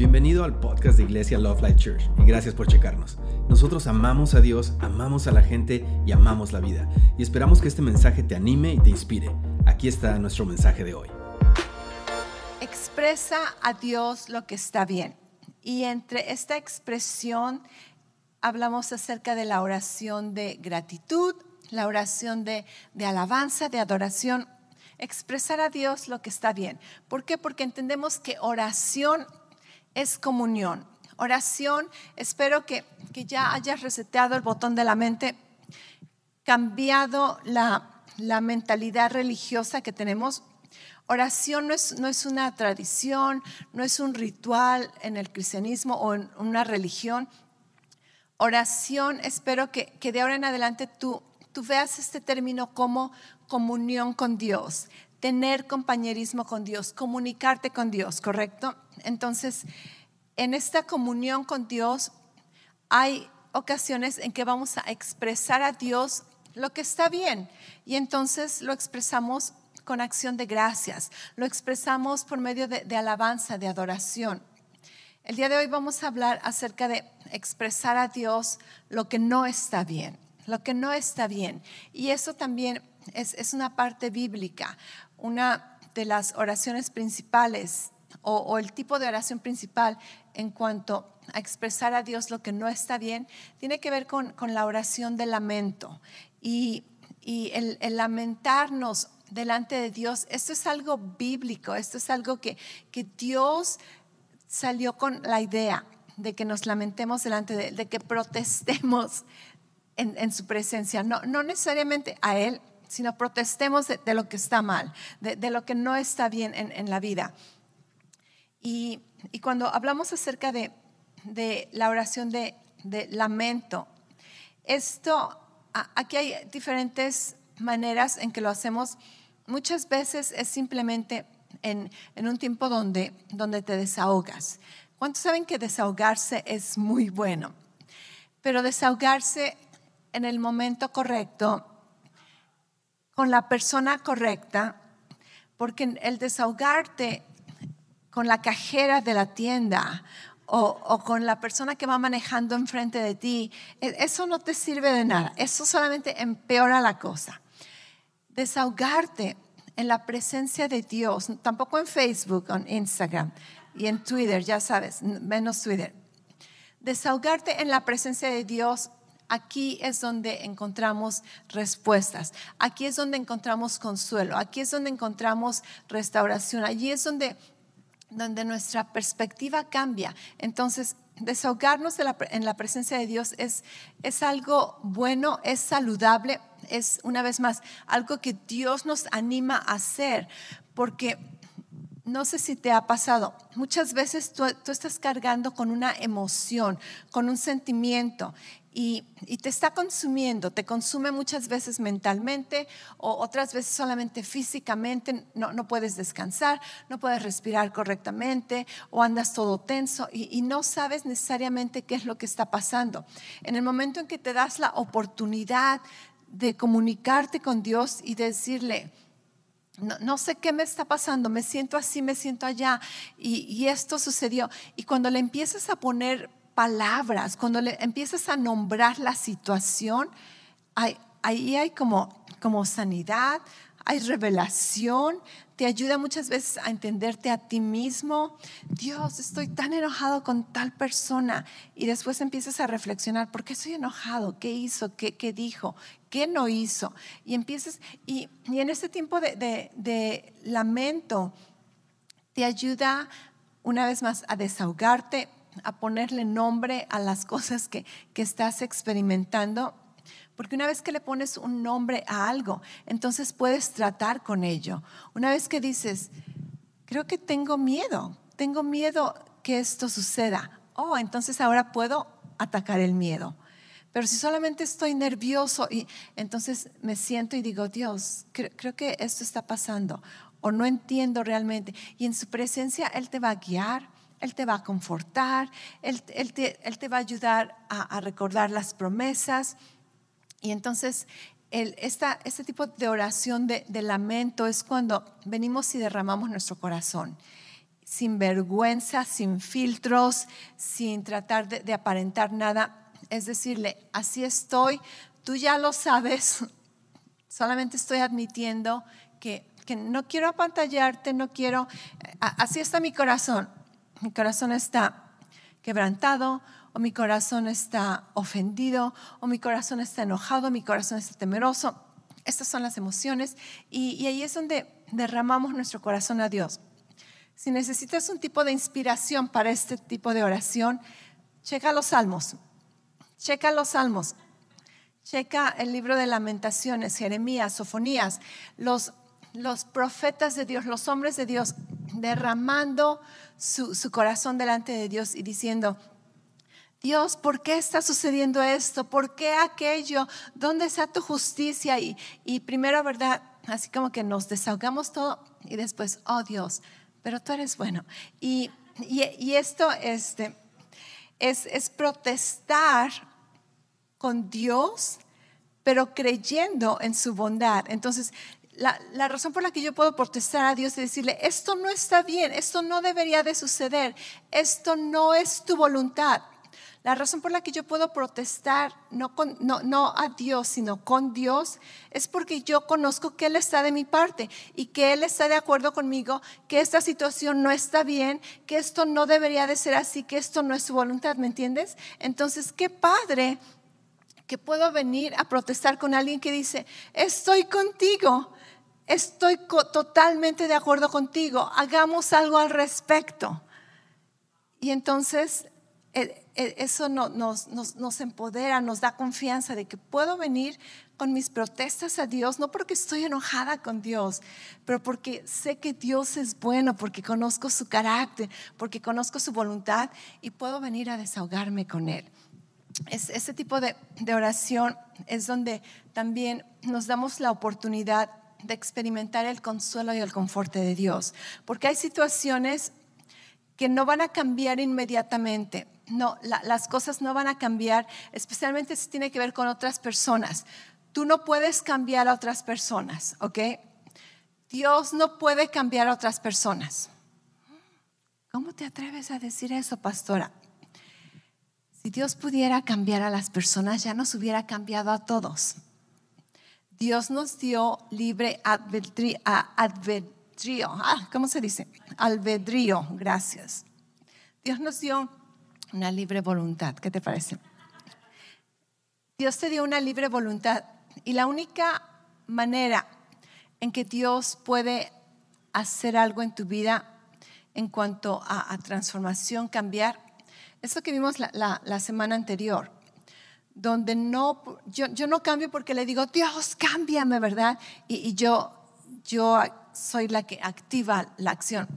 Bienvenido al podcast de Iglesia Love Life Church y gracias por checarnos. Nosotros amamos a Dios, amamos a la gente y amamos la vida. Y esperamos que este mensaje te anime y te inspire. Aquí está nuestro mensaje de hoy. Expresa a Dios lo que está bien. Y entre esta expresión hablamos acerca de la oración de gratitud, la oración de, de alabanza, de adoración expresar a Dios lo que está bien. ¿Por qué? Porque entendemos que oración es comunión. Oración, espero que, ya hayas reseteado el botón de la mente, cambiado la, mentalidad religiosa que tenemos. Oración no es, no es, una tradición, no es un ritual en el cristianismo o en una religión. Oración, espero que, que de ahora en adelante tú, tú veas este término como comunión con Dios, tener compañerismo con Dios, comunicarte con Dios, ¿correcto? Entonces, en esta comunión con Dios hay ocasiones en que vamos a expresar a Dios lo que está bien y entonces lo expresamos con acción de gracias, lo expresamos por medio de, alabanza, de adoración. El día de hoy vamos a hablar acerca de expresar a Dios lo que no está bien, lo que no está bien. Y eso también es una parte bíblica, una de las oraciones principales o, el tipo de oración principal en cuanto a expresar a Dios lo que no está bien, tiene que ver con, la oración de lamento. Y, el, lamentarnos delante de Dios, esto es algo bíblico, esto es algo que, Dios salió con la idea de que nos lamentemos delante de Él, de que protestemos en, su presencia, no necesariamente a Él, sino protestemos de, lo que está mal, de, lo que no está bien en, la vida. Y, cuando hablamos acerca de, la oración de, lamento, esto, aquí hay diferentes maneras en que lo hacemos. Muchas veces es simplemente en, un tiempo donde, donde te desahogas. ¿Cuántos saben que desahogarse es muy bueno? Pero desahogarse en el momento correcto con la persona correcta, porque el desahogarte con la cajera de la tienda o, con la persona que va manejando enfrente de ti, e, eso no te sirve de nada, eso solamente empeora la cosa. Desahogarte en la presencia de Dios, tampoco en Facebook, en Instagram y en Twitter, ya sabes, menos Twitter. Desahogarte en la presencia de Dios Aquí es donde encontramos respuestas, aquí es donde encontramos consuelo, aquí es donde encontramos restauración, allí es donde, donde nuestra perspectiva cambia. Entonces, desahogarnos en la presencia de Dios es, es algo bueno, es saludable, es una vez más algo que Dios nos anima a hacer, porque no sé si te ha pasado, muchas veces tú, tú, estás cargando con una emoción, con un sentimiento y, te está consumiendo, te consume muchas veces mentalmente o otras veces solamente físicamente, no, no puedes descansar, no puedes respirar correctamente o andas todo tenso y, no sabes necesariamente qué es lo que está pasando. En el momento en que te das la oportunidad de comunicarte con Dios y decirle, no, no, sé qué me está pasando, me siento así, me siento allá, y, esto sucedió. Y cuando le empiezas a poner palabras, cuando le empiezas a nombrar la situación, ahí hay como, como sanidad, hay revelación, te ayuda muchas veces a entenderte a ti mismo. Dios, estoy tan enojado con tal persona. Y después empiezas a reflexionar, ¿por qué estoy enojado? ¿Qué hizo? ¿Qué, qué dijo? ¿Qué no hizo? Y empiezas, y, en este tiempo de lamento, te ayuda una vez más a desahogarte, a ponerle nombre a las cosas que, estás experimentando. Porque una vez que le pones un nombre a algo, entonces puedes tratar con ello. Una vez que dices, creo que tengo miedo, tengo miedo que esto suceda. Oh, entonces ahora puedo atacar el miedo. Pero si solamente estoy nervioso y entonces me siento y digo, Dios, creo que esto está pasando o no entiendo realmente. Y en su presencia Él te va a guiar, él te va a confortar, Él, te, va a ayudar a, recordar las promesas. Y entonces, este tipo de oración de, lamento es cuando venimos y derramamos nuestro corazón. sin vergüenza, sin filtros, sin tratar de, de aparentar nada. Es decirle, así estoy, tú ya lo sabes, solamente estoy admitiendo que, que no quiero apantallarte, no quiero, así está mi corazón. Mi corazón está quebrantado, o mi corazón está ofendido, o mi corazón está enojado, mi corazón está temeroso. Estas son las emociones y, y ahí es donde derramamos nuestro corazón a Dios. Si necesitas un tipo de inspiración para este tipo de oración, checa los salmos, checa los salmos, checa el libro de lamentaciones, Jeremías, Sofonías, los, los profetas de Dios, los hombres de Dios, derramando su, corazón delante de Dios y diciendo, Dios, ¿por qué está sucediendo esto? ¿Por qué aquello? ¿Dónde está tu justicia? Y, y, primero, ¿verdad? Así como que nos desahogamos todo y después, oh Dios, pero tú eres bueno. Y, y, y esto este, es, es protestar con Dios, pero creyendo en su bondad. Entonces, la, la, razón por la que yo puedo protestar a Dios y decirle, esto no está bien, esto no debería de suceder, esto no es tu voluntad. La razón por la que yo puedo protestar, no, con, no, no, a Dios, sino con Dios, es porque yo conozco que Él está de mi parte y que Él está de acuerdo conmigo, que esta situación no está bien, que esto no debería de ser así, que esto no es su voluntad, ¿me entiendes? Entonces, qué padre que puedo venir a protestar con alguien que dice, estoy contigo, estoy totalmente de acuerdo contigo, hagamos algo al respecto. Y entonces eh, eh, eso nos, nos, empodera, nos da confianza de que puedo venir con mis protestas a Dios, no porque estoy enojada con Dios, pero porque sé que Dios es bueno, porque conozco su carácter, porque conozco su voluntad y puedo venir a desahogarme con Él. Es, ese tipo de, de oración es donde también nos damos la oportunidad de experimentar el consuelo y el confort de Dios, porque hay situaciones que no van a cambiar inmediatamente no, las cosas no van a cambiar, especialmente si tiene que ver con otras personas. Tú no puedes cambiar a otras personas, ¿ok? Dios no puede cambiar a otras personas. ¿Cómo te atreves a decir eso, pastora? Si Dios pudiera cambiar a las personas, ya nos hubiera cambiado a todos. Dios nos dio libre albedrío. Ah, ¿Cómo se dice? Albedrío, gracias. Dios nos dio una libre voluntad. ¿Qué te parece? Dios te dio una libre voluntad y la única manera en que Dios puede hacer algo en tu vida en cuanto a, transformación, cambiar, es lo que vimos la, semana anterior, donde no, yo, yo, no cambio porque le digo, Dios, cámbiame, ¿verdad? Y, y yo, yo soy la que activa la acción.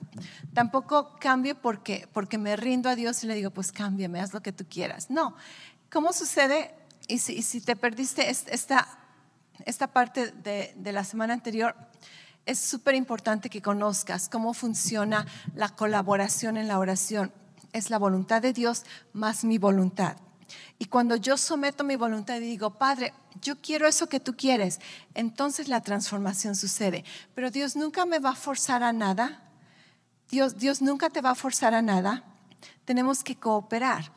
Tampoco cambio porque, porque me rindo a Dios y le digo, pues cámbiame, haz lo que tú quieras. No. ¿Cómo sucede? Y si, si te perdiste esta, esta parte de, de la semana anterior, es súper importante que conozcas cómo funciona la colaboración en la oración. Es la voluntad de Dios más mi voluntad. Y cuando yo someto mi voluntad y digo, Padre, yo quiero eso que tú quieres, entonces la transformación sucede. Pero Dios nunca me va a forzar a nada. Dios, Dios nunca te va a forzar a nada. Tenemos que cooperar.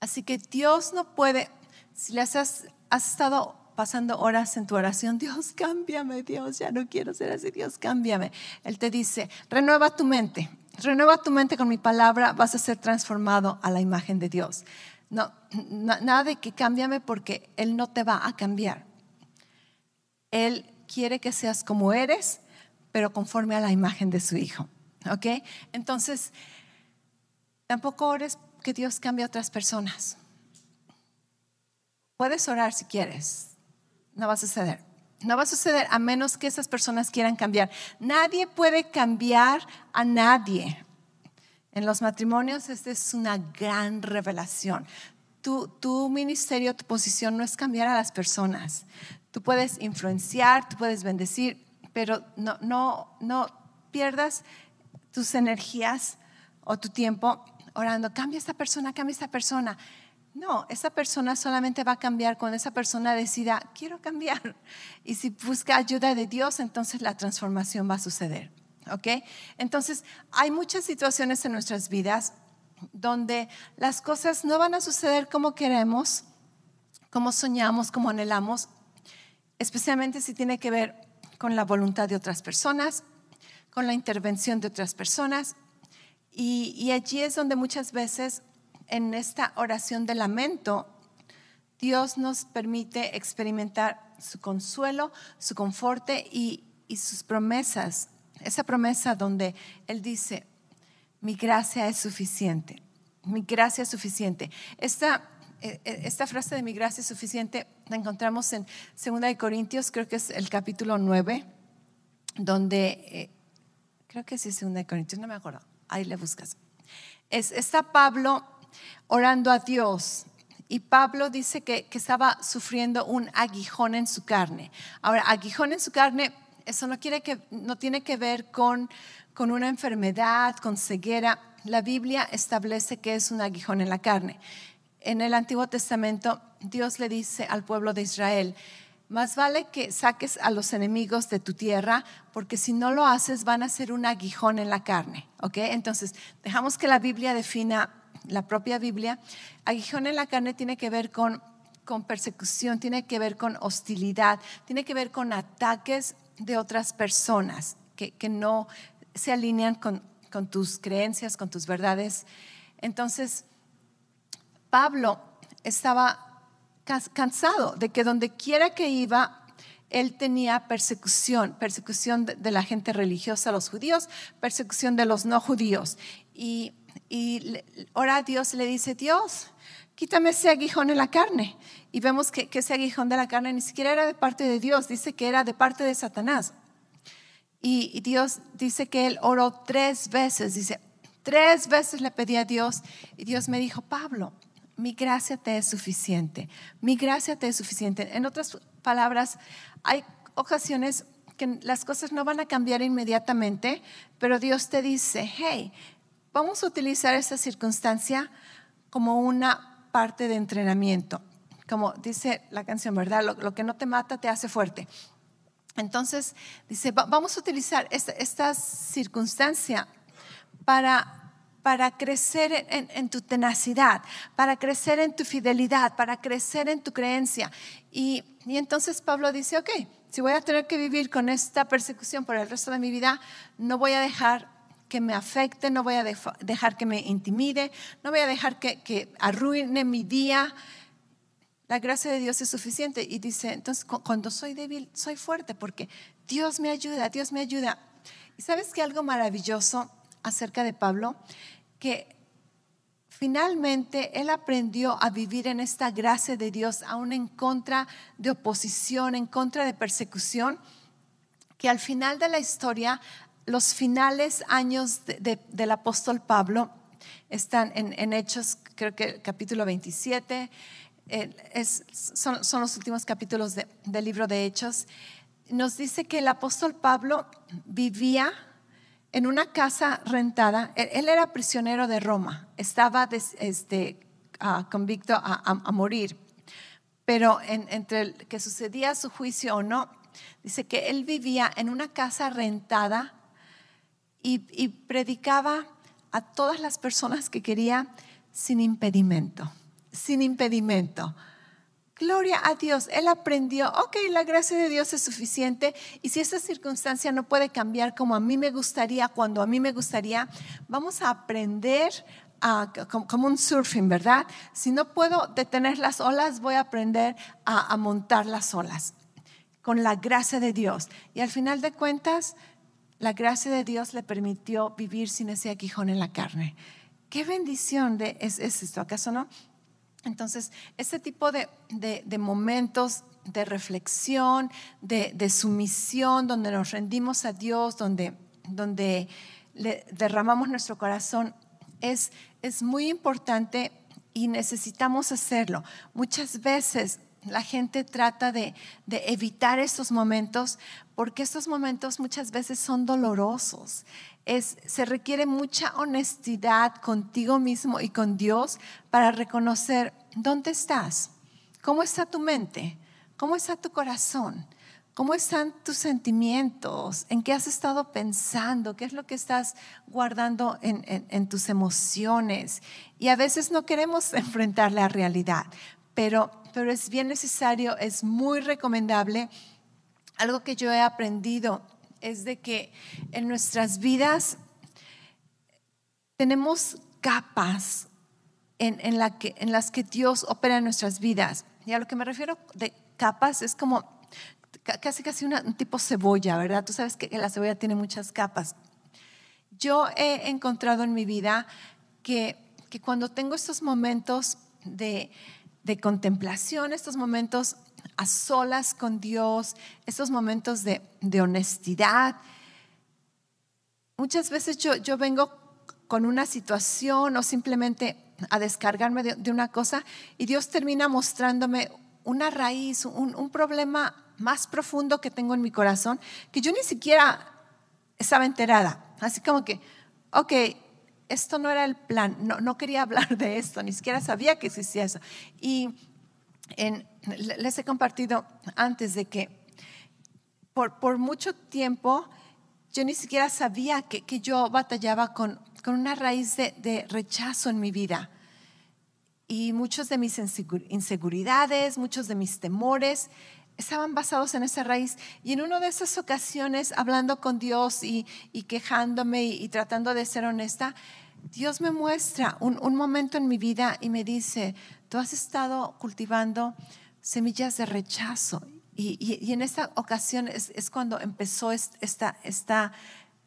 Así que Dios no puede, si le has, has estado pasando horas en tu oración, Dios, cámbiame, Dios, ya no quiero ser así, Dios, cámbiame. Él te dice, renueva tu mente, renueva tu mente con mi palabra, vas a ser transformado a la imagen de Dios. No, nada de que cámbiame porque Él no te va a cambiar. Él quiere que seas como eres, pero conforme a la imagen de su Hijo. ¿Ok? Entonces, tampoco ores que Dios cambie a otras personas. Puedes orar si quieres. No va a suceder. No va a suceder a menos que esas personas quieran cambiar. Nadie puede cambiar a nadie. En los matrimonios esta es una gran revelación. Tu, tu, ministerio, tu posición no es cambiar a las personas. Tú puedes influenciar, tú puedes bendecir, pero no, no, no pierdas tus energías o tu tiempo orando, cambia esta persona, cambia esta persona. No, esa persona solamente va a cambiar cuando esa persona decida, quiero cambiar. Y si busca ayuda de Dios, entonces la transformación va a suceder. ¿Ok? Entonces, hay muchas situaciones en nuestras vidas donde las cosas no van a suceder como queremos, como soñamos, como anhelamos, especialmente si tiene que ver con la voluntad de otras personas, con la intervención de otras personas. Y, allí es donde muchas veces en esta oración de lamento, Dios nos permite experimentar su consuelo, su conforte y sus promesas. Esa promesa donde Él dice, mi gracia es suficiente, mi gracia es suficiente. Esta, eh, eh, esta frase de mi gracia es suficiente la encontramos en 2 Corintios, creo que es el capítulo 9, donde, eh, creo que sí es 2 Corintios, no me acuerdo, ahí le buscas. Es, está Pablo orando a Dios y Pablo dice que, que, estaba sufriendo un aguijón en su carne. Ahora, aguijón en su carne, eso no, tiene que ver con, con una enfermedad, con ceguera. La Biblia establece que es un aguijón en la carne. En el Antiguo Testamento, Dios le dice al pueblo de Israel, más vale que saques a los enemigos de tu tierra, porque si no lo haces van a ser un aguijón en la carne. ¿ok? Entonces, dejamos que la Biblia defina la propia Biblia, aguijón en la carne tiene que ver con, con persecución, tiene que ver con hostilidad, tiene que ver con ataques de otras personas que, que no se alinean con, con tus creencias, con tus verdades. Entonces, Pablo estaba cansado de que donde quiera que iba, él tenía persecución, persecución de la gente religiosa, los judíos, persecución de los no judíos. Y y ora a Dios le dice, Dios, quítame ese aguijón en la carne. Y vemos que, ese aguijón de la carne ni siquiera era de parte de Dios, dice que era de parte de Satanás. Y, y Dios dice que él oró tres veces, dice, tres veces le pedí a Dios y Dios me dijo, Pablo, mi gracia te es suficiente, mi gracia te es suficiente. En otras palabras, hay ocasiones que las cosas no van a cambiar inmediatamente, pero Dios te dice, hey, Vamos a utilizar esta circunstancia como una parte de entrenamiento. Como dice la canción, ¿verdad? Lo, que no te mata te hace fuerte. Entonces, dice, vamos a utilizar esta, circunstancia para, para crecer en, tu tenacidad, para crecer en tu fidelidad, para crecer en tu creencia. Y, y entonces Pablo dice, ok, si voy a tener que vivir con esta persecución por el resto de mi vida, no voy a dejar que me afecte, no voy a dejar que me intimide, no voy a dejar que, arruine mi día. La gracia de Dios es suficiente. Y dice, entonces cuando soy débil, soy fuerte porque Dios me ayuda, Dios me ayuda. Y sabes que algo maravilloso acerca de Pablo, que finalmente él aprendió a vivir en esta gracia de Dios, aún en contra de oposición, en contra de persecución, que al final de la historia los finales años del apóstol Pablo están en, Hechos, creo que capítulo 27, eh, son, los últimos capítulos del libro de Hechos. Nos dice que el apóstol Pablo vivía en una casa rentada. Él, era prisionero de Roma, estaba este, convicto a, morir. Pero entre que sucedía su juicio o no, dice que él vivía en una casa rentada y, predicaba a todas las personas que quería sin impedimento, sin impedimento. Gloria a Dios, él aprendió, ok, la gracia de Dios es suficiente y si esa circunstancia no puede cambiar como a mí me gustaría, cuando a mí me gustaría, vamos a aprender a, como, un surfing, ¿verdad? Si no puedo detener las olas, voy a aprender a, a montar las olas con la gracia de Dios. Y al final de cuentas, la gracia de Dios le permitió vivir sin ese aguijón en la carne. Qué bendición de, es, esto, ¿acaso no? Entonces, este tipo de, momentos de reflexión, de, sumisión, donde nos rendimos a Dios, donde, donde le derramamos nuestro corazón, es, es muy importante y necesitamos hacerlo. Muchas veces la gente trata de, evitar estos momentos porque estos momentos muchas veces son dolorosos. se requiere mucha honestidad contigo mismo y con Dios para reconocer dónde estás, cómo está tu mente, cómo está tu corazón, ¿Cómo están tus sentimientos? ¿En qué has estado pensando? ¿Qué es lo que estás guardando en, tus emociones? Y a veces no queremos enfrentar la realidad, pero, pero es bien necesario, es muy recomendable. Algo que yo he aprendido es de que en nuestras vidas tenemos capas en, la que, en las que Dios opera en nuestras vidas. Y a lo que me refiero de capas es como casi casi un tipo cebolla, ¿verdad? Tú sabes que la cebolla tiene muchas capas. Yo he encontrado en mi vida que, que cuando tengo estos momentos de, de, contemplación, estos momentos a solas con Dios, estos momentos de, de honestidad, muchas veces yo, yo vengo con una situación o simplemente a descargarme de, una cosa y Dios termina mostrándome una raíz, un, un problema más profundo que tengo en mi corazón que yo ni siquiera estaba enterada. Así como que, ok, esto no era el plan, no, no quería hablar de esto, ni siquiera sabía que existía eso. Y les he compartido antes de que por, por mucho tiempo yo ni siquiera sabía que, que yo batallaba con, con una raíz de, de rechazo en mi vida. Y muchos de mis inseguridades, muchos de mis temores estaban basados en esa raíz. Y en una de esas ocasiones, hablando con Dios y, quejándome y, tratando de ser honesta, Dios me muestra un, momento en mi vida y me dice, tú has estado cultivando semillas de rechazo. Y, en esta ocasión es, cuando empezó esta, esta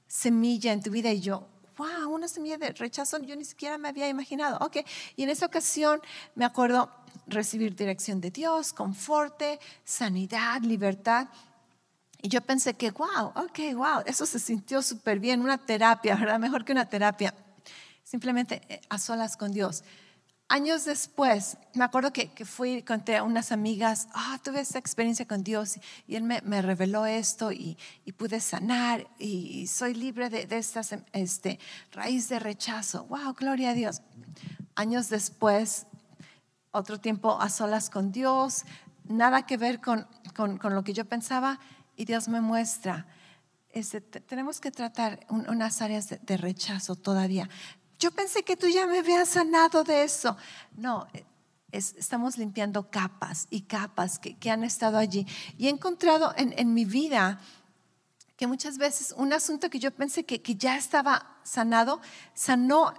semilla en tu vida y yo, wow, una semilla de rechazo, yo ni siquiera me había imaginado. Ok, y en esa ocasión me acuerdo recibir dirección de Dios, conforte, sanidad, libertad. Y yo pensé que, wow, ok, wow, eso se sintió súper bien, una terapia, ¿verdad? Mejor que una terapia. Simplemente eh, a solas con Dios. Años después, me acuerdo que, que fui conté a unas amigas, ah, tuve esta experiencia con Dios y Él me, me reveló esto y, y, pude sanar y soy libre de, de esta este, raíz de rechazo. Wow, gloria a Dios. Años después, otro tiempo a solas con Dios, nada que ver con, con, con lo que yo pensaba y Dios me muestra. Este, tenemos que tratar unas áreas de, rechazo todavía. Yo pensé que tú ya me habías sanado de eso. No, estamos limpiando capas y capas que, que, han estado allí. Y he encontrado en, en, mi vida que muchas veces un asunto que yo pensé que, que ya estaba sanado, sanó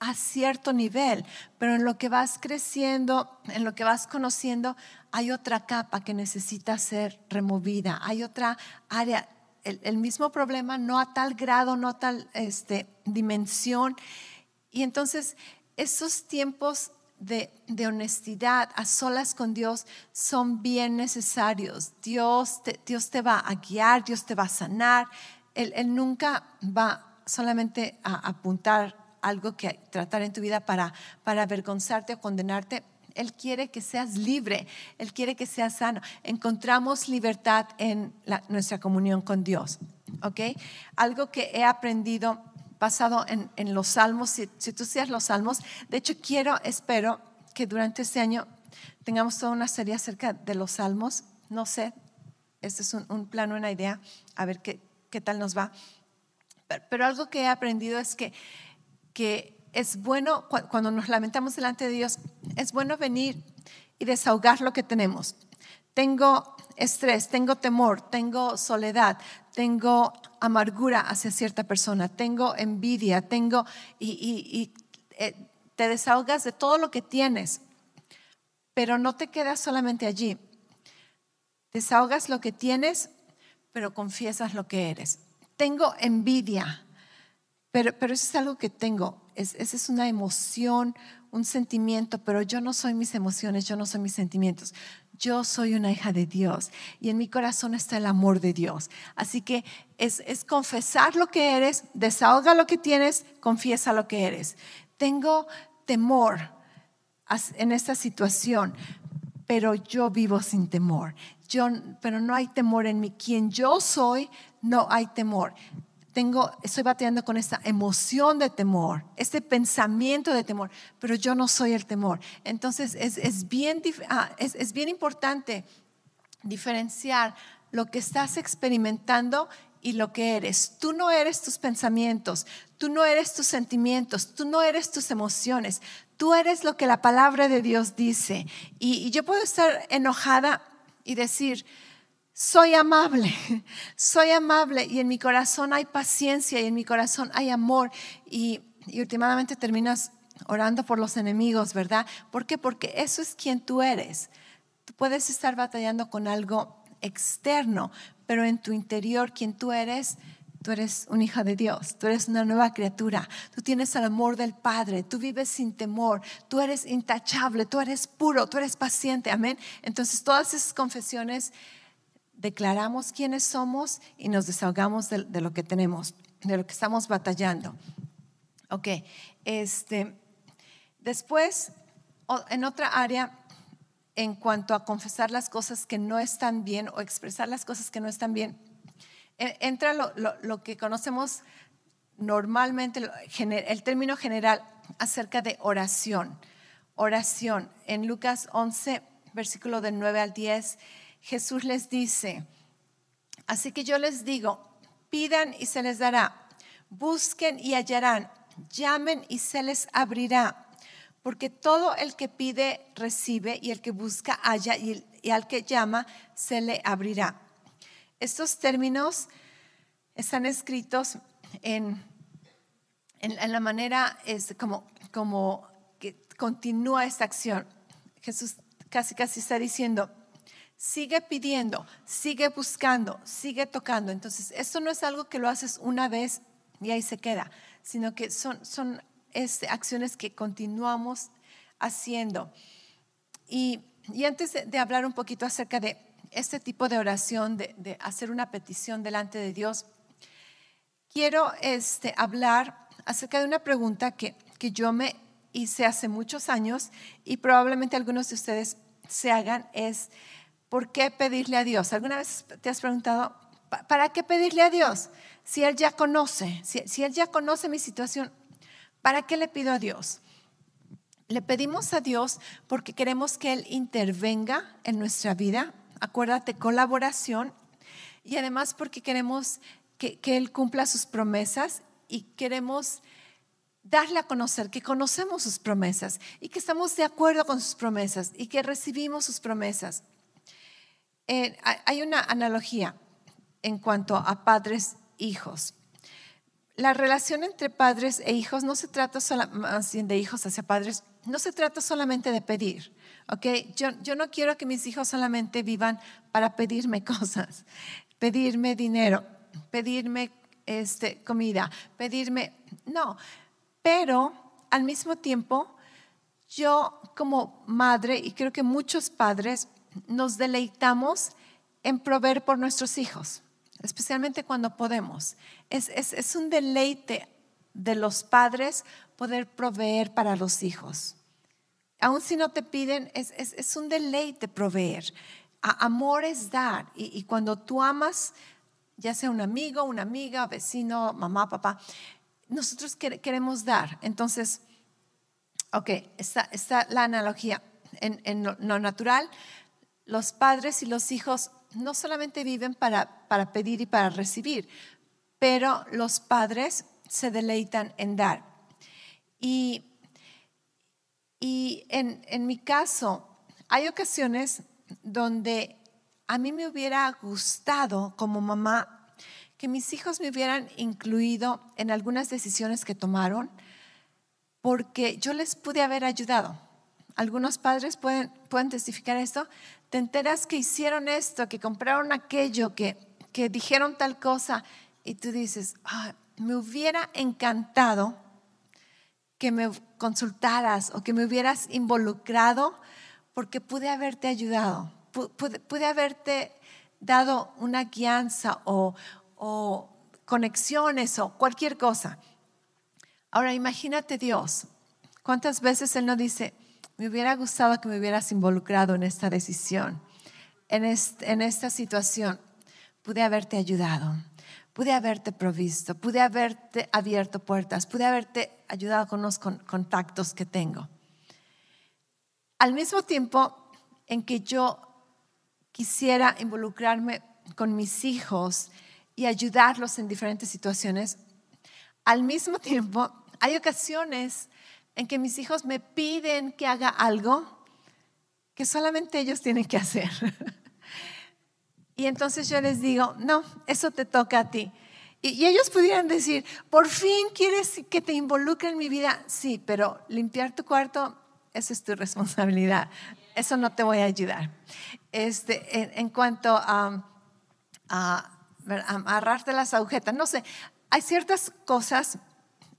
a cierto nivel, pero en lo que vas creciendo, en lo que vas conociendo, hay otra capa que necesita ser removida, hay otra área, el, mismo problema, no a tal grado, no a tal este, dimensión. Y entonces, esos tiempos de, honestidad a solas con Dios son bien necesarios. Dios te, Dios te va a guiar, Dios te va a sanar. Él, él nunca va solamente a apuntar algo que tratar en tu vida para, para avergonzarte o condenarte. Él quiere que seas libre, Él quiere que seas sano. Encontramos libertad en nuestra comunión con Dios. ¿Ok? Algo que he aprendido basado en, en los salmos, si, si, tú seas los salmos, de hecho quiero, espero que durante este año tengamos toda una serie acerca de los salmos. No sé, este es un, un plano, una idea, a ver qué, qué tal nos va. pero algo que he aprendido es que que es bueno, cuando nos lamentamos delante de Dios, es bueno venir y desahogar lo que tenemos. Tengo estrés, tengo temor, tengo soledad, tengo amargura hacia cierta persona, tengo envidia, tengo y, eh, te desahogas de todo lo que tienes, pero no te quedas solamente allí. Desahogas lo que tienes, pero confiesas lo que eres. Tengo envidia, pero, eso es algo que tengo, es, esa es una emoción, un sentimiento, pero yo no soy mis emociones, yo no soy mis sentimientos. Yo soy una hija de Dios y en mi corazón está el amor de Dios. Así que es, es confesar lo que eres, desahoga lo que tienes, confiesa lo que eres. Tengo temor en esta situación, pero yo vivo sin temor. Yo, pero no hay temor en mí. Quien yo soy, no hay temor estoy bateando con esta emoción de temor, este pensamiento de temor, pero yo no soy el temor. Entonces es, bien, ah, es, bien importante diferenciar lo que estás experimentando y lo que eres. Tú no eres tus pensamientos, tú no eres tus sentimientos, tú no eres tus emociones, tú eres lo que la palabra de Dios dice. Y, yo puedo estar enojada y decir, soy amable, soy amable y en mi corazón hay paciencia y en mi corazón hay amor y, y últimamente terminas orando por los enemigos, ¿verdad? ¿Por qué? Porque eso es quien tú eres. Tú puedes estar batallando con algo externo, pero en tu interior, quien tú eres, tú eres una hija de Dios, tú eres una nueva criatura, tú tienes el amor del Padre, tú vives sin temor, tú eres intachable, tú eres puro, tú eres paciente, amén. Entonces todas esas confesiones declaramos quiénes somos y nos desahogamos de, lo que tenemos, de lo que estamos batallando. Ok, este, después, en otra área, en cuanto a confesar las cosas que no están bien o expresar las cosas que no están bien, e, entra lo, que conocemos normalmente, el término general acerca de oración. Oración. En Lucas 11, versículo del 9 al 10, Jesús les dice, así que yo les digo, pidan y se les dará, busquen y hallarán, llamen y se les abrirá porque todo el que pide recibe y el que busca halla y, al que llama se le abrirá. Estos términos están escritos en, en, la manera es como, como que continúa esta acción. Jesús casi casi está diciendo, sigue pidiendo, sigue buscando, sigue tocando. Entonces, esto no es algo que lo haces una vez y ahí se queda, sino que son, son es acciones que continuamos haciendo. Y, antes de, hablar un poquito acerca de este tipo de oración, de, hacer una petición delante de Dios, quiero este, hablar acerca de una pregunta que, que yo me hice hace muchos años y probablemente algunos de ustedes se hagan, es ¿por qué pedirle a Dios? ¿Alguna vez te has preguntado, ¿para qué pedirle a Dios? Si Él ya conoce, si, Él ya conoce mi situación, ¿Para qué le pido a Dios? Le pedimos a Dios porque queremos que Él intervenga en nuestra vida. Acuérdate, colaboración. Y además porque queremos que, Él cumpla sus promesas y queremos darle a conocer que conocemos sus promesas y que estamos de acuerdo con sus promesas y que recibimos sus promesas. Eh, hay una analogía en cuanto a padres hijos la relación entre padres e hijos no se trata solamente de hijos hacia padres, no se trata solamente de pedir. ¿ok? Yo, yo no quiero que mis hijos solamente vivan para pedirme cosas, pedirme dinero, pedirme este, comida, pedirme, no, pero al mismo tiempo yo como madre, y creo que muchos padres, nos deleitamos en proveer por nuestros hijos especialmente cuando podemos. Es, un deleite de los padres poder proveer para los hijos. Aun si no te piden, es, un deleite proveer. amor es dar. Y, cuando tú amas, ya sea un amigo, una amiga, vecino, mamá, papá, nosotros queremos dar. Entonces, ok, está, la analogía. En, en lo natural, los padres y los hijos no solamente viven para, para pedir y para recibir, pero los padres se deleitan en dar. Y, y en, en mi caso, hay ocasiones donde a mí me hubiera gustado como mamá que mis hijos me hubieran incluido en algunas decisiones que tomaron porque yo les pude haber ayudado. Algunos padres pueden, pueden testificar esto te enteras que hicieron esto, que compraron aquello, que, que dijeron tal cosa, y tú dices, me hubiera encantado que me consultaras o que me hubieras involucrado porque pude haberte ayudado, pude, haberte dado una guianza o, o conexiones o cualquier cosa. Ahora imagínate Dios, ¿cuántas veces Él no dice, me hubiera gustado que me hubieras involucrado en esta decisión, en, esta situación. Pude haberte ayudado, pude haberte provisto, pude haberte abierto puertas, pude haberte ayudado con los contactos que tengo. Al mismo tiempo en que yo quisiera involucrarme con mis hijos y ayudarlos en diferentes situaciones, al mismo tiempo hay ocasiones en que mis hijos me piden que haga algo que solamente ellos tienen que hacer. Y entonces yo les digo, no, eso te toca a ti. Y, ellos pudieran decir, por fin quieres que te involucre en mi vida. Sí, pero limpiar tu cuarto, esa es tu responsabilidad. Eso no te voy a ayudar. Este, en, cuanto a, a, agarrarte las agujetas, no sé, hay ciertas cosas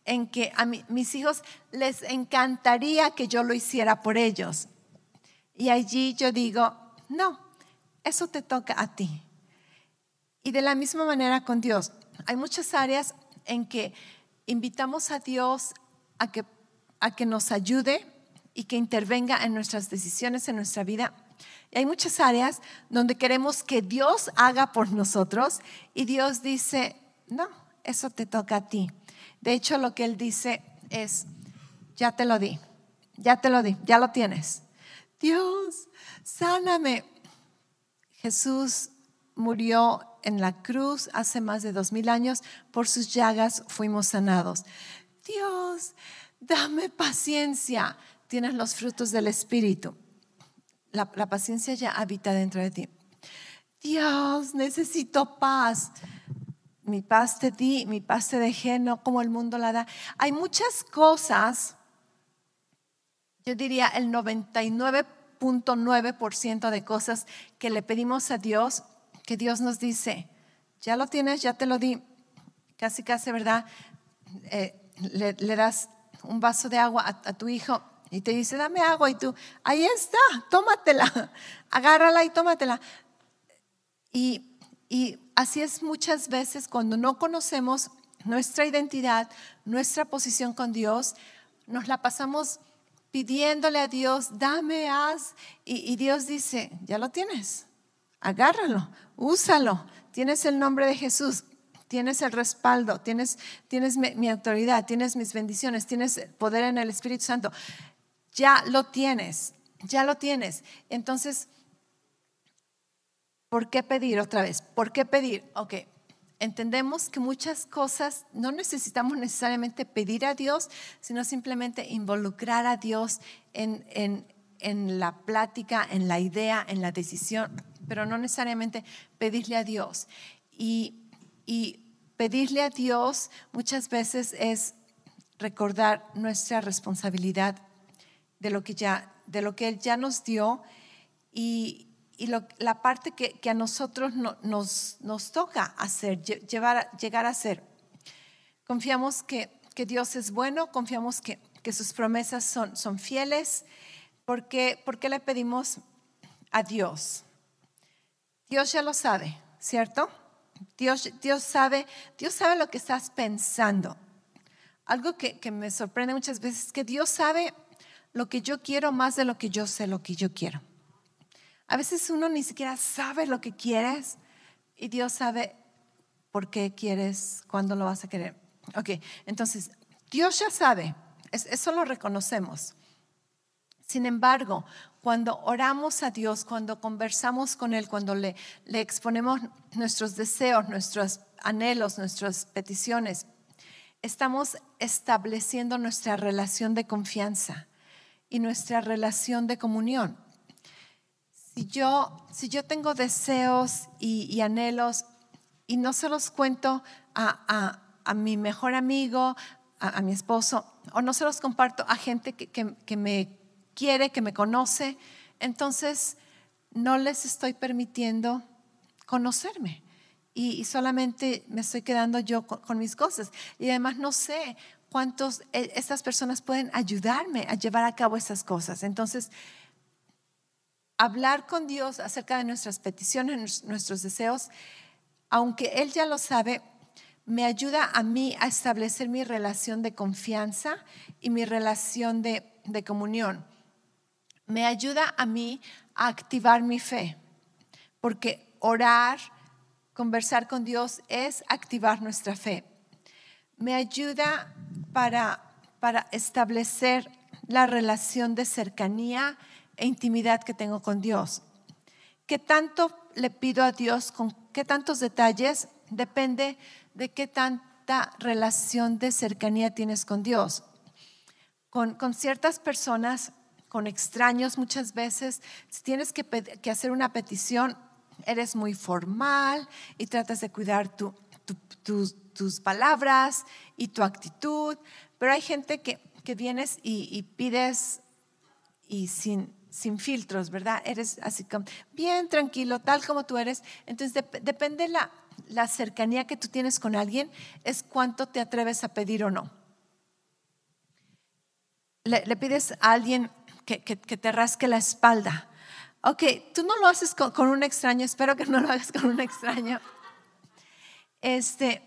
en que a mis hijos les encantaría que yo lo hiciera por ellos. Y allí yo digo, no, eso te toca a ti. Y de la misma manera con Dios, hay muchas áreas en que invitamos a Dios a que, a que nos ayude y que intervenga en nuestras decisiones, en nuestra vida. Y hay muchas áreas donde queremos que Dios haga por nosotros y Dios dice, no, eso te toca a ti. De hecho, lo que Él dice es, ya te lo di, ya te lo di, ya lo tienes. Dios, sáname. Jesús murió en la cruz hace más de dos mil años, por sus llagas fuimos sanados. Dios, dame paciencia. Tienes los frutos del Espíritu. La, paciencia ya habita dentro de ti. Dios, necesito paz. Mi paz te di, mi paz te dejé, no como el mundo la da. Hay muchas cosas, yo diría el 99 ciento de cosas que le pedimos a Dios, que Dios nos dice, ya lo tienes, ya te lo di. Casi, casi, ¿verdad? Eh, le, das un vaso de agua a, tu hijo y te dice, dame agua y tú, ahí está, tómatela, agárrala y tómatela. Y, y así es muchas veces cuando no conocemos nuestra identidad, nuestra posición con Dios, nos la pasamos pidiéndole a Dios, dame, haz. Y, Dios dice, ya lo tienes, agárralo, úsalo. Tienes el nombre de Jesús, tienes el respaldo, tienes, tienes mi, autoridad, tienes mis bendiciones, tienes poder en el Espíritu Santo. Ya lo tienes, ya lo tienes. Entonces, ¿por qué pedir otra vez? ¿Por qué pedir? Ok, entendemos que muchas cosas no necesitamos necesariamente pedir a Dios, sino simplemente involucrar a Dios en, la plática, en la idea, en la decisión, pero no necesariamente pedirle a Dios. Y, pedirle a Dios muchas veces es recordar nuestra responsabilidad de lo que ya de lo que él ya nos dio y, y la parte que, a nosotros nos, nos, toca hacer, llevar, llegar a ser. Confiamos que, Dios es bueno, confiamos que, sus promesas son, son fieles. ¿Por qué, le pedimos a Dios? Dios ya lo sabe, ¿cierto? Dios, Dios, sabe, Dios sabe lo que estás pensando. Algo que, que me sorprende muchas veces es que Dios sabe lo que yo quiero más de lo que yo sé lo que yo quiero. A veces uno ni siquiera sabe lo que quieres y Dios sabe por qué quieres, cuándo lo vas a querer. Ok, entonces, Dios ya sabe, eso lo reconocemos. Sin embargo, cuando oramos a Dios, cuando conversamos con Él, cuando le, le exponemos nuestros deseos, nuestros anhelos, nuestras peticiones, estamos estableciendo nuestra relación de confianza y nuestra relación de comunión si yo, si yo tengo deseos y, anhelos y no se los cuento a, mi mejor amigo, a, mi esposo, o no se los comparto a gente que, me quiere, que me conoce, entonces no les estoy permitiendo conocerme. Y, solamente me estoy quedando yo con, mis cosas. Y además no sé cuántos e, estas personas pueden ayudarme a llevar a cabo esas cosas. Entonces, hablar con Dios acerca de nuestras peticiones, nuestros deseos, aunque Él ya lo sabe, me ayuda a mí a establecer mi relación de confianza y mi relación de, comunión. Me ayuda a mí a activar mi fe, porque orar, conversar con Dios es activar nuestra fe. Me ayuda para, para establecer la relación de cercanía e intimidad que tengo con Dios. ¿Qué tanto le pido a Dios? ¿Con qué tantos detalles depende de qué tanta relación de cercanía tienes con Dios. Con, con ciertas personas, con extraños muchas veces, si tienes que, hacer una petición, eres muy formal y tratas de cuidar tu, tus palabras y tu actitud, pero hay gente que, que vienes y, pides y sin, sin filtros, ¿verdad? Eres así como bien tranquilo, tal como tú eres. Entonces depende la, la cercanía que tú tienes con alguien, es cuánto te atreves a pedir o no. Le, pides a alguien que, que, te rasque la espalda. Ok, tú no lo haces con, con, un extraño, espero que no lo hagas con un extraño. Este,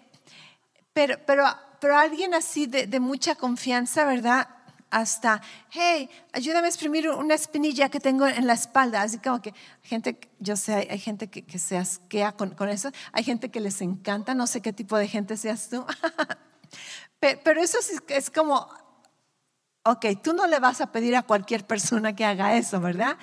pero, pero, pero alguien así de, de mucha confianza, ¿verdad? Hasta, hey, ayúdame a exprimir una espinilla que tengo en la espalda. Así como que gente, yo sé, hay, gente que, se asquea con, con, eso, hay gente que les encanta, no sé qué tipo de gente seas tú. pero, pero, eso es, es como, ok, tú no le vas a pedir a cualquier persona que haga eso, ¿verdad?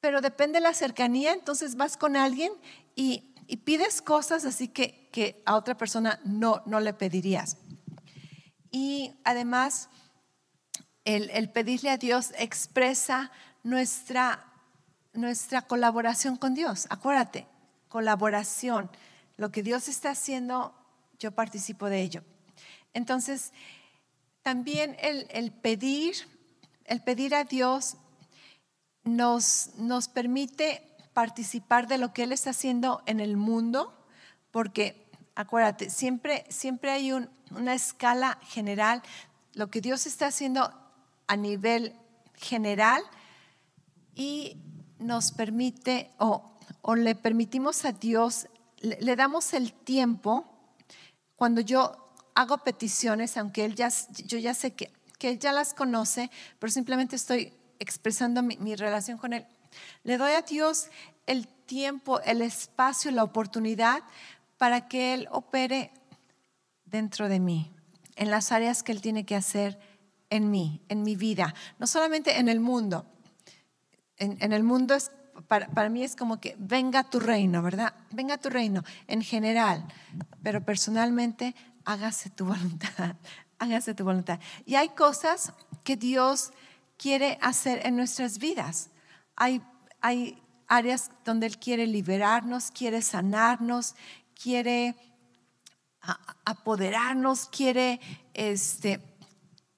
Pero depende de la cercanía, entonces vas con alguien y, y pides cosas así que, que a otra persona no, no le pedirías. Y además, el, pedirle a Dios expresa nuestra, nuestra colaboración con Dios. Acuérdate, colaboración. Lo que Dios está haciendo, yo participo de ello. Entonces, también el, pedir, el pedir a Dios nos, nos permite participar de lo que Él está haciendo en el mundo, porque acuérdate, siempre, siempre hay una escala general. Lo que Dios está haciendo a nivel general y nos permite o, le permitimos a Dios, le, damos el tiempo cuando yo hago peticiones, aunque él ya, yo ya sé que, que él ya las conoce, pero simplemente estoy expresando mi, mi relación con él. Le doy a Dios el tiempo, el espacio, la oportunidad para que Él opere dentro de mí, en las áreas que Él tiene que hacer en mí, en mi vida, no solamente en el mundo. En, el mundo es, para, para, mí es como que venga tu reino, ¿verdad? Venga tu reino en general, pero personalmente hágase tu voluntad, hágase tu voluntad. Y hay cosas que Dios quiere hacer en nuestras vidas. Hay, hay áreas donde Él quiere liberarnos, quiere sanarnos, quiere apoderarnos, quiere este,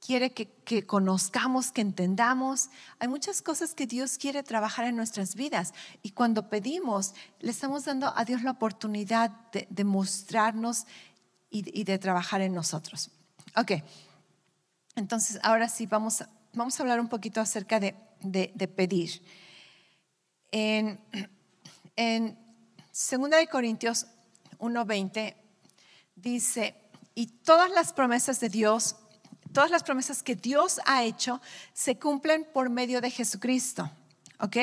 quiere que, conozcamos, que entendamos. Hay muchas cosas que Dios quiere trabajar en nuestras vidas y cuando pedimos, le estamos dando a Dios la oportunidad de, mostrarnos y, de trabajar en nosotros. Ok, entonces ahora sí vamos, vamos a hablar un poquito acerca de, pedir. En, en 2 Corintios 1:20 dice, y todas las promesas de Dios todas las promesas que Dios ha hecho se cumplen por medio de Jesucristo. ¿Ok?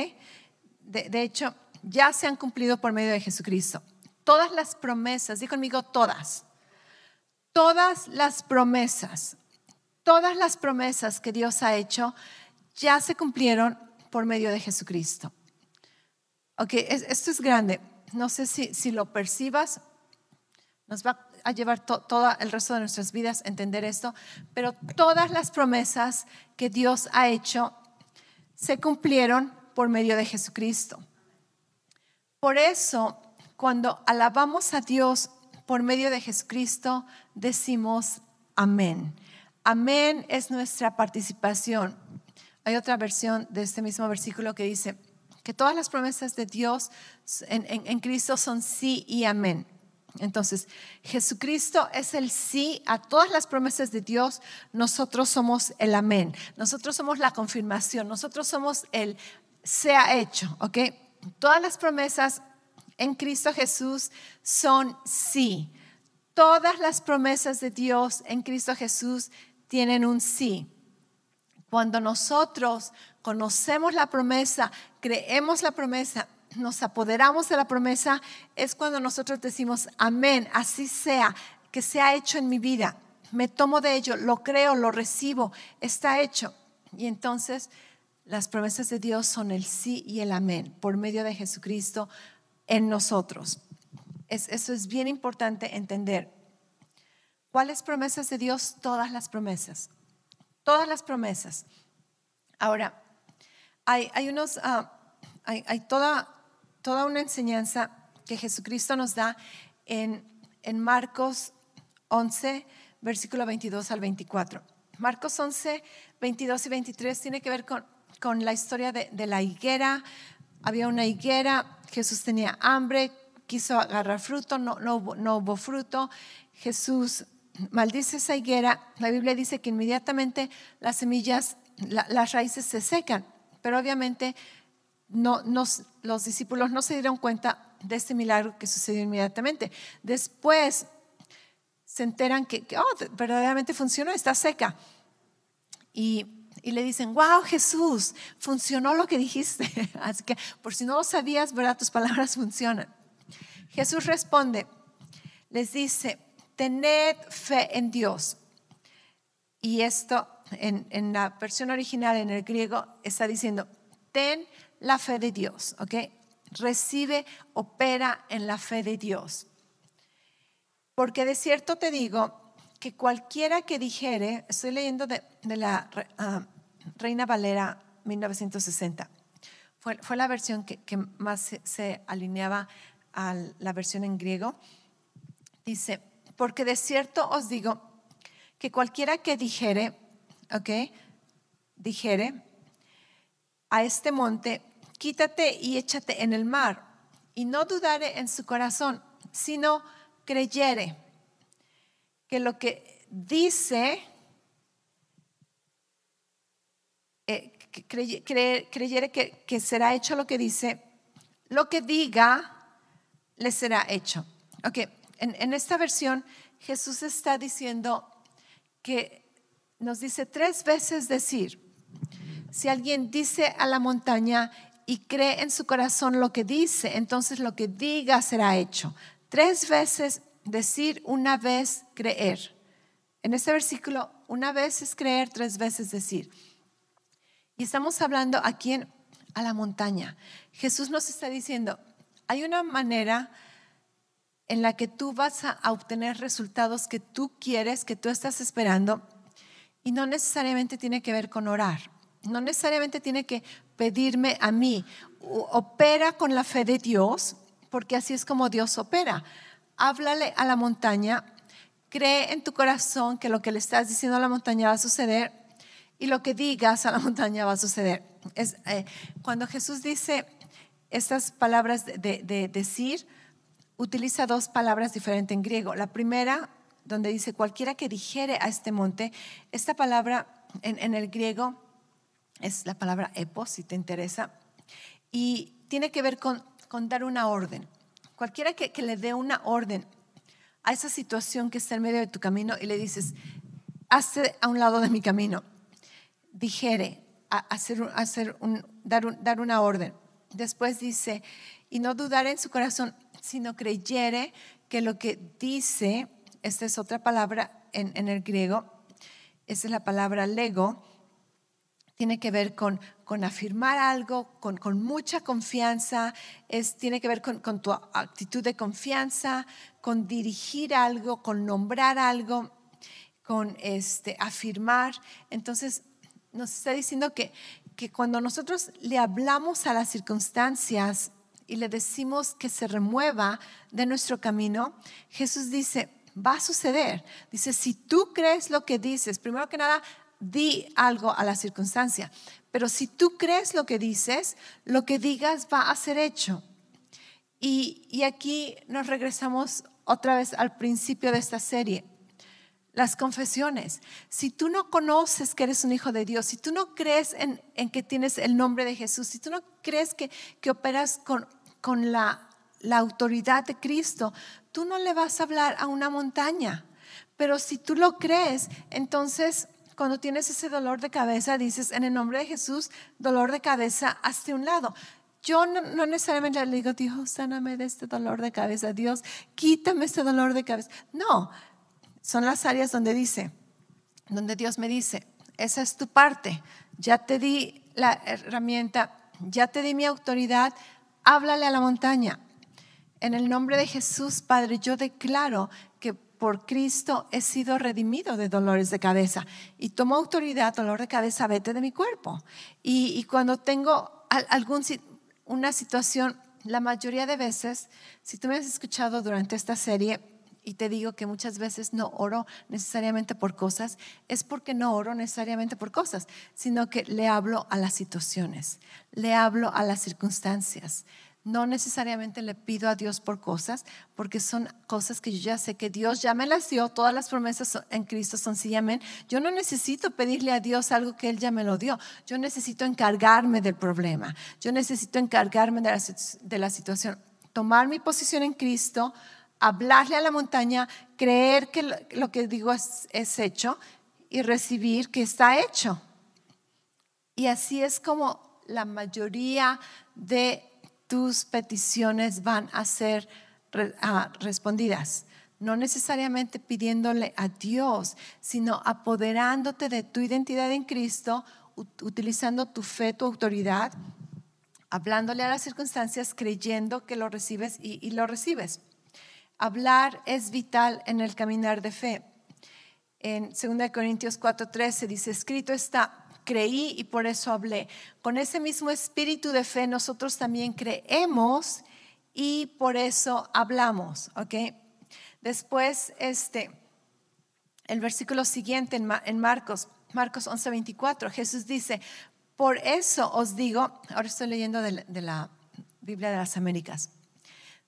De, hecho, ya se han cumplido por medio de Jesucristo. Todas las promesas, di conmigo todas. Todas las promesas, todas las promesas que Dios ha hecho ya se cumplieron por medio de Jesucristo. Ok, esto es grande. No sé si, lo percibas. Nos va a llevar todo el resto de nuestras vidas entender esto, pero todas las promesas que Dios ha hecho se cumplieron por medio de Jesucristo. Por eso, cuando alabamos a Dios por medio de Jesucristo, decimos amén. Amén es nuestra participación. Hay otra versión de este mismo versículo que dice que todas las promesas de Dios en, en Cristo son sí y amén. Entonces, Jesucristo es el sí a todas las promesas de Dios, nosotros somos el amén, nosotros somos la confirmación, nosotros somos el se ha hecho, ¿ok? Todas las promesas en Cristo Jesús son sí. Todas las promesas de Dios en Cristo Jesús tienen un sí. Cuando nosotros conocemos la promesa, creemos la promesa, nos apoderamos de la promesa es cuando nosotros decimos, amén, así sea, que sea hecho en mi vida. Me tomo de ello, lo creo, lo recibo, está hecho. Y entonces las promesas de Dios son el sí y el amén por medio de Jesucristo en nosotros. eso es bien importante entender. ¿Cuáles promesas de Dios? Todas las promesas. Todas las promesas. Ahora, hay, unos, ah, hay, toda, toda una enseñanza que Jesucristo nos da en, Marcos 11, versículo 22 al 24. Marcos 11, 22 y 23 tiene que ver con, con la historia de, de la higuera. Había una higuera, Jesús tenía hambre, quiso agarrar fruto, no, no, no hubo fruto. Jesús maldice esa higuera. La Biblia dice que inmediatamente las semillas, las raíces se secan, pero obviamente no, los discípulos no se dieron cuenta de este milagro que sucedió inmediatamente. Después se enteran que, oh, verdaderamente funcionó, está seca. Y, le dicen, wow, Jesús, funcionó lo que dijiste. Así que por si no lo sabías, ¿verdad? Tus palabras funcionan. Jesús responde, les dice, tened fe en Dios. Y esto en, la versión original, en el griego, está diciendo, ten la fe de Dios, ¿ok? Recibe, opera en la fe de Dios. Porque de cierto te digo que cualquiera que dijere, estoy leyendo de, la ah, Reina Valera 1960, fue, fue la versión que, más se alineaba a la versión en griego, dice, porque de cierto os digo que cualquiera que dijere, ¿ok? Dijere a este monte, quítate y échate en el mar, y no dudare en su corazón, sino creyere que lo que dice, eh, creyere que, será hecho lo que dice, lo que diga, le será hecho. Ok, en, esta versión Jesús está diciendo que nos dice tres veces decir, si alguien dice a la montaña y cree en su corazón lo que dice, entonces lo que diga será hecho. Tres veces decir, una vez creer. En este versículo, una vez es creer, tres veces decir. Y estamos hablando aquí en, a la montaña. Jesús nos está diciendo, hay una manera en la que tú vas a obtener resultados que tú quieres, que tú estás esperando, y no necesariamente tiene que ver con orar, no necesariamente tiene que pedirme a mí. Opera con la fe de Dios, porque así es como Dios opera. Háblale a la montaña, cree en tu corazón que lo que le estás diciendo a la montaña va a suceder y lo que digas a la montaña va a suceder. Es, eh, cuando Jesús dice estas palabras de decir, utiliza dos palabras diferentes en griego. La primera, donde dice cualquiera que dijere a este monte, esta palabra en, el griego es la palabra epos, si te interesa, y tiene que ver con, dar una orden. Cualquiera que, le dé una orden a esa situación que está en medio de tu camino y le dices, hazte a un lado de mi camino, dijere, hacer, hacer un, dar, dar una orden. Después dice, y no dudar en su corazón, sino creyere que lo que dice, esta es otra palabra en, el griego, esa es la palabra lego, tiene que ver con, con afirmar algo, con, con, mucha confianza, es, tiene que ver con, con, tu actitud de confianza, con dirigir algo, con nombrar algo, con este, afirmar. Entonces, nos está diciendo que, que cuando nosotros le hablamos a las circunstancias y le decimos que se remueva de nuestro camino, Jesús dice, va a suceder. Dice, si tú crees lo que dices, primero que nada, di algo a la circunstancia. Pero si tú crees lo que dices, lo que digas va a ser hecho. Y, y aquí nos regresamos otra vez al principio de esta serie. Las confesiones. Si tú no conoces que eres un hijo de Dios, si tú no crees en, en que tienes el nombre de Jesús, si tú no crees que, que operas con con la, autoridad de Cristo, tú no le vas a hablar a una montaña. Pero si tú lo crees, entonces cuando tienes ese dolor de cabeza, dices, en el nombre de Jesús, dolor de cabeza, hazte un lado. Yo no, necesariamente le digo, Dios, sáname de este dolor de cabeza, Dios, quítame este dolor de cabeza. No, son las áreas donde dice, donde Dios me dice, esa es tu parte, ya te di la herramienta, ya te di mi autoridad, háblale a la montaña. En el nombre de Jesús, Padre, yo declaro por Cristo he sido redimido de dolores de cabeza y tomo autoridad, dolor de cabeza, vete de mi cuerpo. Y, cuando tengo algún, una situación, la mayoría de veces, si tú me has escuchado durante esta serie, y te digo que muchas veces no oro necesariamente por cosas, es porque no oro necesariamente por cosas, sino que le hablo a las situaciones, le hablo a las circunstancias. No necesariamente le pido a Dios por cosas, porque son cosas que yo ya sé que Dios ya me las dio, todas las promesas en Cristo son sí amén. Yo no necesito pedirle a Dios algo que Él ya me lo dio, yo necesito encargarme del problema, yo necesito encargarme de la, de la situación, tomar mi posición en Cristo, hablarle a la montaña, creer que lo, que digo es, hecho y recibir que está hecho. Y así es como la mayoría de tus peticiones van a ser respondidas. No necesariamente pidiéndole a Dios, sino apoderándote de tu identidad en Cristo, utilizando tu fe, tu autoridad, hablándole a las circunstancias, creyendo que lo recibes y lo recibes. Hablar es vital en el caminar de fe. En 2 Corintios 4:13 dice, escrito está, creí y por eso hablé. Con ese mismo espíritu de fe nosotros también creemos y por eso hablamos, ¿ok? Después, este, el versículo siguiente en, Marcos, Marcos 11:24, Jesús dice, por eso os digo, ahora estoy leyendo de la Biblia de las Américas,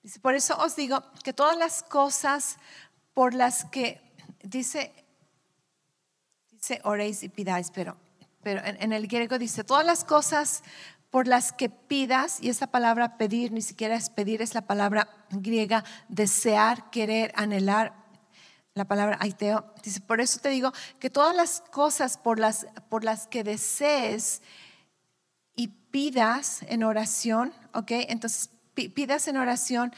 Dice, por eso os digo que todas las cosas por las que, dice, dice oréis y pidáis, pero, pero en, el griego dice, todas las cosas por las que pidas, y esa palabra pedir ni siquiera es pedir, es la palabra griega desear, querer, anhelar, la palabra aiteo. Dice, por eso te digo que todas las cosas por las, por las que desees y pidas en oración, ¿ok? Entonces pidas en oración,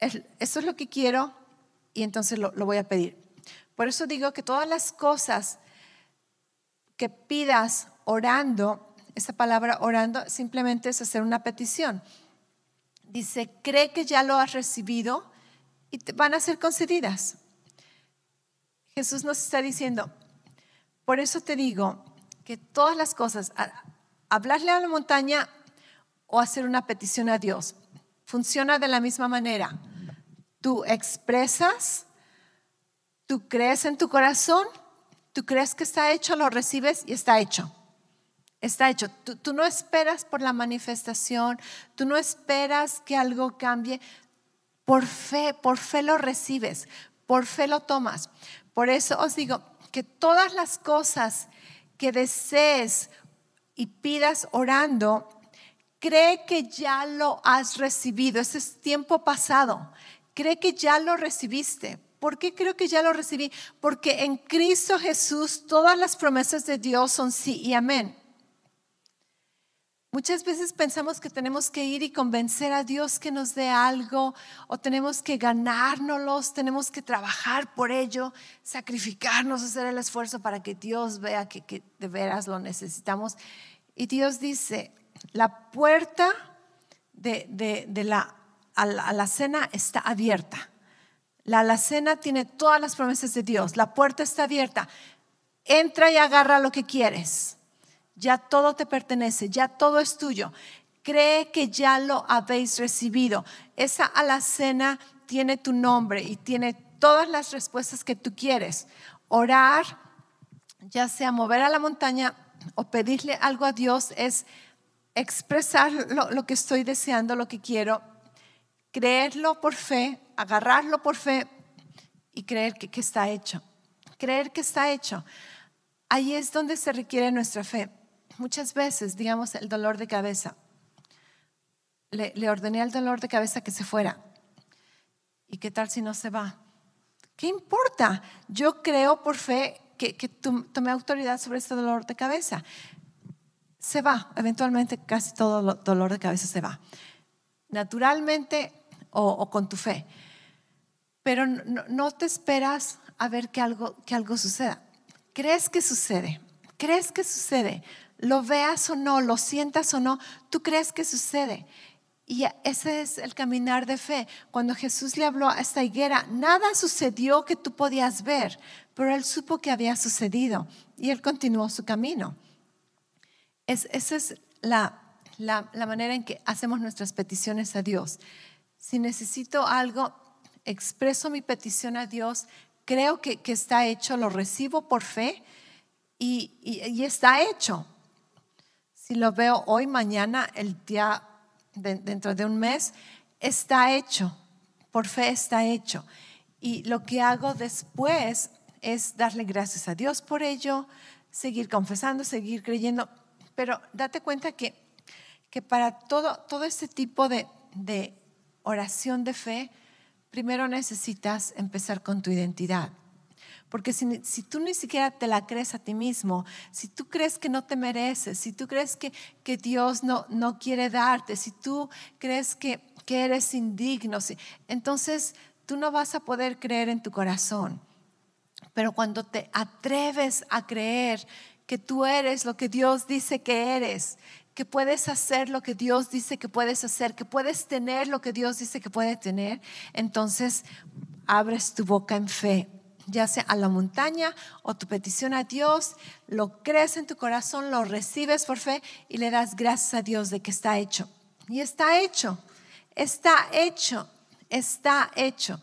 eso es lo que quiero y entonces lo, voy a pedir. Por eso digo que todas las cosas que pidas orando, esa palabra orando simplemente es hacer una petición. Dice, cree que ya lo has recibido y te van a ser concedidas. Jesús nos está diciendo, por eso te digo que todas las cosas, hablarle a la montaña o hacer una petición a Dios, funciona de la misma manera. Tú expresas, tú crees en tu corazón, tú crees que está hecho, lo recibes y está hecho. Está hecho. Tú, no esperas por la manifestación, tú no esperas que algo cambie. Por fe, por fe lo recibes, por fe lo tomas. Por eso os digo que todas las cosas que desees y pidas orando, cree que ya lo has recibido. Ese es tiempo pasado. Cree que ya lo recibiste. ¿Por qué creo que ya lo recibí? Porque en Cristo Jesús todas las promesas de Dios son sí y amén. Muchas veces pensamos que tenemos que ir y convencer a Dios que nos dé algo o tenemos que ganárnoslos, tenemos que trabajar por ello, sacrificarnos, hacer el esfuerzo para que Dios vea que, de veras lo necesitamos. Y Dios dice, la puerta de, la, alacena está abierta. La alacena tiene todas las promesas de Dios. La puerta está abierta. Entra y agarra lo que quieres. Ya todo te pertenece, ya todo es tuyo. Cree que ya lo habéis recibido. Esa alacena tiene tu nombre y tiene todas las respuestas que tú quieres. Orar, ya sea mover a la montaña o pedirle algo a Dios, es expresar lo, que estoy deseando, lo que quiero, creerlo por fe, agarrarlo por fe y creer que, está hecho. Creer que está hecho. Ahí es donde se requiere nuestra fe. Muchas veces, digamos, el dolor de cabeza. Le, ordené al dolor de cabeza que se fuera. ¿Y qué tal si no se va? ¿Qué importa? Yo creo por fe que, que tomé autoridad sobre este dolor de cabeza se va, eventualmente casi todo dolor de cabeza se va, naturalmente o, con tu fe. Pero no, te esperas a ver que algo, que algo suceda. ¿Crees que sucede? ¿Crees que sucede? Lo veas o no, lo sientas o no, tú crees que sucede. Y ese es el caminar de fe. Cuando Jesús le habló a esta higuera, nada sucedió que tú podías ver, pero él supo que había sucedido y él continuó su camino. esa es la, manera en que hacemos nuestras peticiones a Dios. Si necesito algo, expreso mi petición a Dios, creo que, está hecho, lo recibo por fe y está hecho. Si lo veo hoy, mañana, el día dentro de un mes, está hecho, por fe está hecho. Y lo que hago después es darle gracias a Dios por ello, seguir confesando, seguir creyendo, pero date cuenta que, que para todo, todo este tipo de, de oración de fe, primero necesitas empezar con tu identidad. Porque si, tú ni siquiera te la crees a ti mismo, si tú crees que no te mereces, si tú crees que, que Dios no, no quiere darte, si tú crees que, que eres indigno, entonces tú no vas a poder creer en tu corazón. Pero cuando te atreves a creer que tú eres lo que Dios dice que eres, que puedes hacer lo que Dios dice que puedes hacer, que puedes tener lo que Dios dice que puedes tener, entonces abres tu boca en fe ya sea a la montaña o tu petición a Dios, lo crees en tu corazón, lo recibes por fe y le das gracias a Dios de que está hecho. Y está hecho, está hecho, está hecho.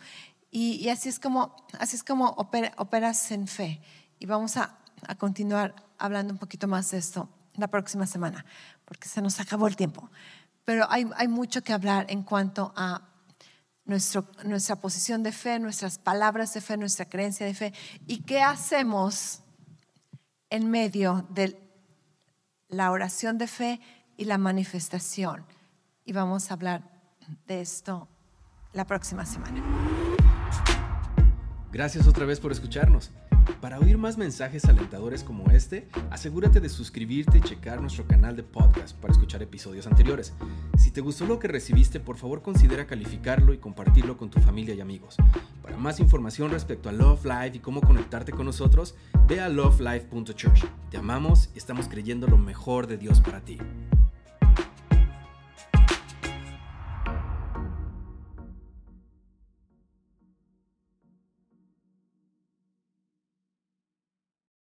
Y, así es como, así es como operas en fe. Y vamos a, a continuar hablando un poquito más de esto la próxima semana, porque se nos acabó el tiempo. Pero hay, hay mucho que hablar en cuanto a nuestra posición de fe, nuestras palabras de fe, nuestra creencia de fe. ¿Y qué hacemos en medio de la oración de fe y la manifestación? Y vamos a hablar de esto la próxima semana. Gracias otra vez por escucharnos. Para oír más mensajes alentadores como este, asegúrate de suscribirte y checar nuestro canal de podcast para escuchar episodios anteriores. Si te gustó lo que recibiste, por favor considera calificarlo y compartirlo con tu familia y amigos. Para más información respecto a Love Life y cómo conectarte con nosotros, ve a lovelife.church. Te amamos y estamos creyendo lo mejor de Dios para ti.